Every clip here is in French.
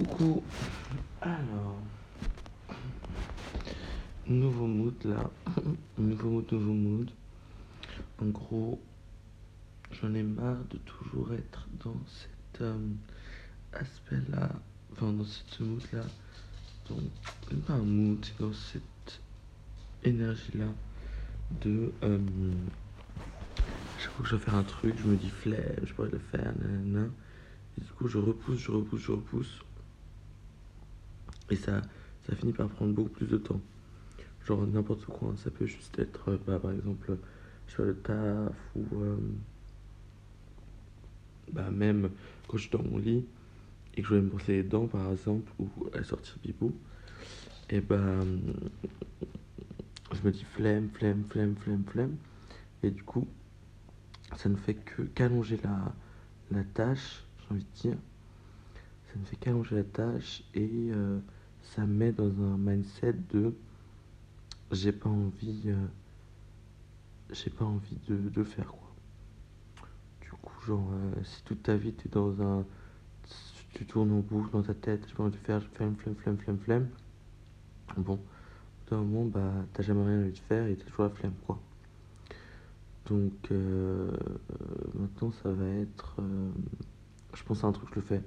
Coucou. Alors. Nouveau mood là. nouveau mood, nouveau mood. En gros, j'en ai marre de toujours être dans cet euh, aspect-là. Enfin, dans ce mood-là. Donc, même pas un mood, c'est dans cette énergie-là de. Euh, chaque fois que je vais faire un truc, je me dis flemme, je pourrais le faire, nanana. Et du coup, je repousse, je repousse, je repousse. Et ça, ça finit par prendre beaucoup plus de temps. Genre n'importe quoi. Hein. Ça peut juste être, euh, bah, par exemple, je fais le taf ou. Euh, bah, même quand je suis dans mon lit et que je vais me brosser les dents, par exemple, ou à sortir bibou. Et bah. Je me dis flemme, flemme, flemme, flemme, flemme. Et du coup, ça ne fait que qu'allonger la, la tâche, j'ai envie de dire. Ça ne fait qu'allonger la tâche et euh, ça met dans un mindset de j'ai pas envie euh, j'ai pas envie de, de, faire quoi. Du coup, genre, euh, si toute ta vie t'es dans un. Tu tournes en boucle dans ta tête, j'ai pas envie de faire, flemme, flemme, flemme, flemme, flemme. Bon, au moment, bah, t'as jamais rien envie de faire et t'as toujours la flemme quoi. Donc euh, maintenant ça va être... Je pense à un truc je le fais.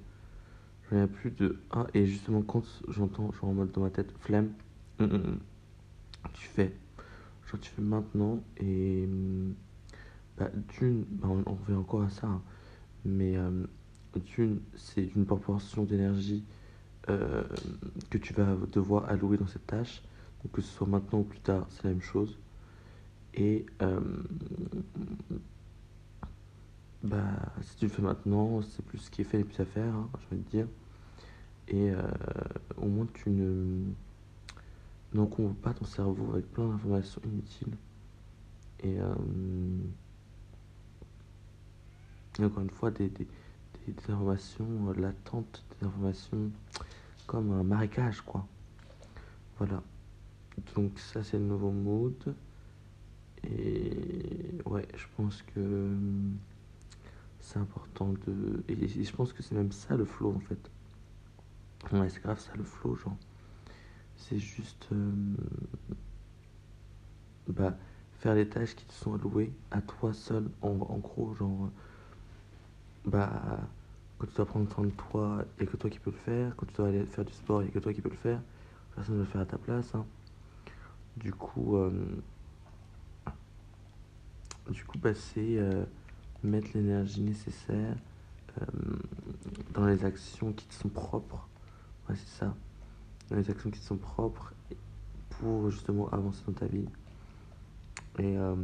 Je ai plus de... Ah et justement quand j'entends genre en mode dans ma tête flemme, hum, hum, hum, tu fais. Genre tu fais maintenant et... Bah, d'une, bah, on, revient encore à ça, hein. mais euh, d'une, c'est une proportion d'énergie que tu vas devoir allouer dans cette tâche. Donc que ce soit maintenant ou plus tard, c'est la même chose. Et euh, bah, si tu le fais maintenant, c'est plus ce qui est fait et plus à faire, hein, je vais te dire. Et euh, au moins tu ne n'encombres pas ton cerveau avec plein d'informations inutiles. Et, euh, encore une fois, des, des, des, informations latentes, des informations comme un marécage, quoi. Voilà. Donc ça, c'est le nouveau mode. Et ouais, je pense que c'est important de. Et, je pense que c'est même ça le flow en fait. Ouais, c'est grave ça le flow, genre. C'est juste. Hum, bah, faire les tâches qui te sont allouées à toi seul, en, en gros, genre. Bah, quand tu dois prendre soin de toi, il n'y a que toi qui peux le faire. Quand tu dois aller faire du sport, il n'y a que toi qui peux le faire. Personne ne le faire à ta place. Hein. Du coup. Hum, du coup, bah, c'est euh, mettre l'énergie nécessaire euh, dans les actions qui te sont propres. Ouais, c'est ça. Dans les actions qui te sont propres pour justement avancer dans ta vie. Et euh,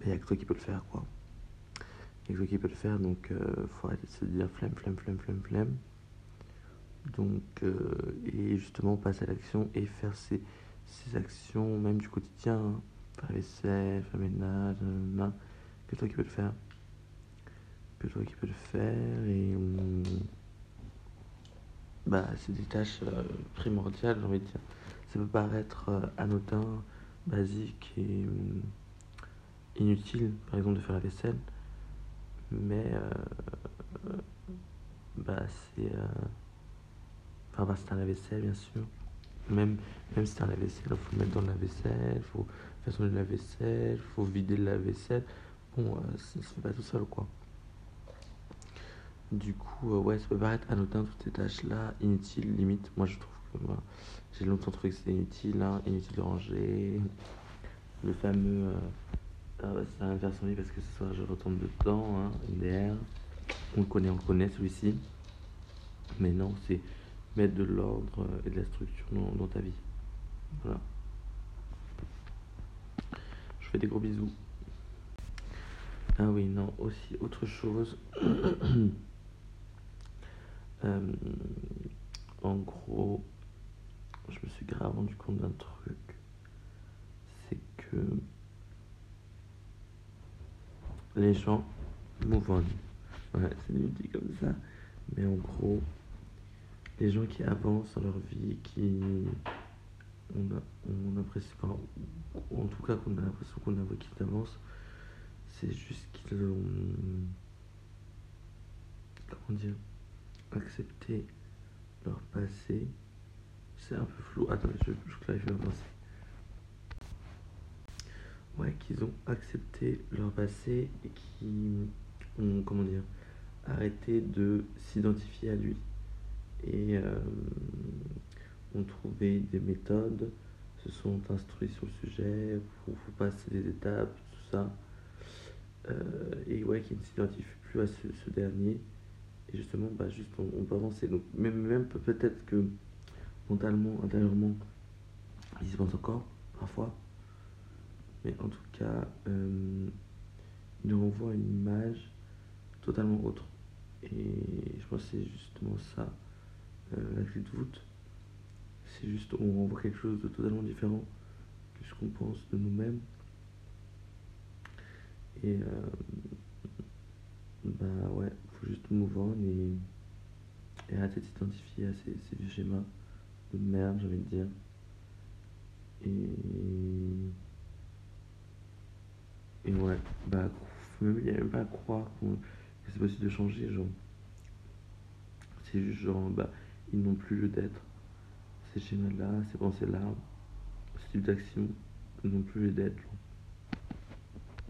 il n'y a que toi qui peux le faire, quoi. Il n'y a que toi qui peux le faire, donc il faut arrêter de se dire flemme, flemme, flemme, flemme, flemme. Donc, et justement passer à l'action et faire ces, ces actions, même du quotidien. Hein faire la vaisselle, faire le ménage, que toi qui peux le faire. Que toi qui peux le faire et bah c'est des tâches euh, primordiales j'ai envie de dire. Ça peut paraître euh, anodin, basique et inutile par exemple de faire la vaisselle, mais euh, bah c'est enfin bah, c'est un lave-vaisselle bien sûr. Même, même si c'est un lave-vaisselle, il faut le mettre dans la vaisselle, il faut faire sonner la vaisselle, il faut vider la vaisselle. Bon, euh, ça se fait pas tout seul, quoi. Du coup, euh, ouais, ça peut paraître anodin toutes ces tâches-là, inutiles, limite. Moi, je trouve que moi, j'ai longtemps trouvé que c'était inutile, hein, inutile de ranger. Le fameux. Euh, ah bah, ça va faire sonner parce que ce soir je retombe dedans, hein, MDR. On le connaît, on le connaît celui-ci. Mais non, c'est mettre de l'ordre et de la structure dans ta vie. Voilà fais des gros bisous. Ah oui, non, aussi autre chose. Euh, en gros, je me suis grave rendu compte d'un truc. C'est que les gens move on. Ouais, c'est dit comme ça. Mais en gros, les gens qui avancent dans leur vie, qui on a, on apprécie pas, en tout cas qu'on a l'impression qu'on a qu'ils d'avance, c'est juste qu'ils ont, comment dire, accepté leur passé. C'est un peu flou. Attends, je, je clarifie ma pensée. Ouais, qu'ils ont accepté leur passé et qui ont, comment dire, arrêté de s'identifier à lui. Et euh, ont trouvé des méthodes, se sont instruits sur le sujet pour, pour passer des étapes, tout ça. Euh, et ouais, qui ne s'identifient plus à ce, dernier. Et justement, bah, juste on, peut avancer. Donc, même, même peut- peut-être que mentalement, intérieurement, ils y pensent encore, parfois. Mais en tout cas, euh, il nous renvoie une image totalement autre. Et je pense que c'est justement ça, euh, la clé de voûte. C'est juste, on renvoie quelque chose de totalement différent que ce qu'on pense de nous-mêmes. Et euh, bah ouais, faut juste move on et, et arrêter de s'identifier à ces, schémas de merde, j'ai envie de dire. Et, et ouais, bah, faut même, a même pas à croire que c'est possible de changer, genre. C'est juste genre, bah, ils n'ont plus lieu d'être. Ces schémas-là, ces pensées-là, ce type d'action n'ont plus lieu d'être.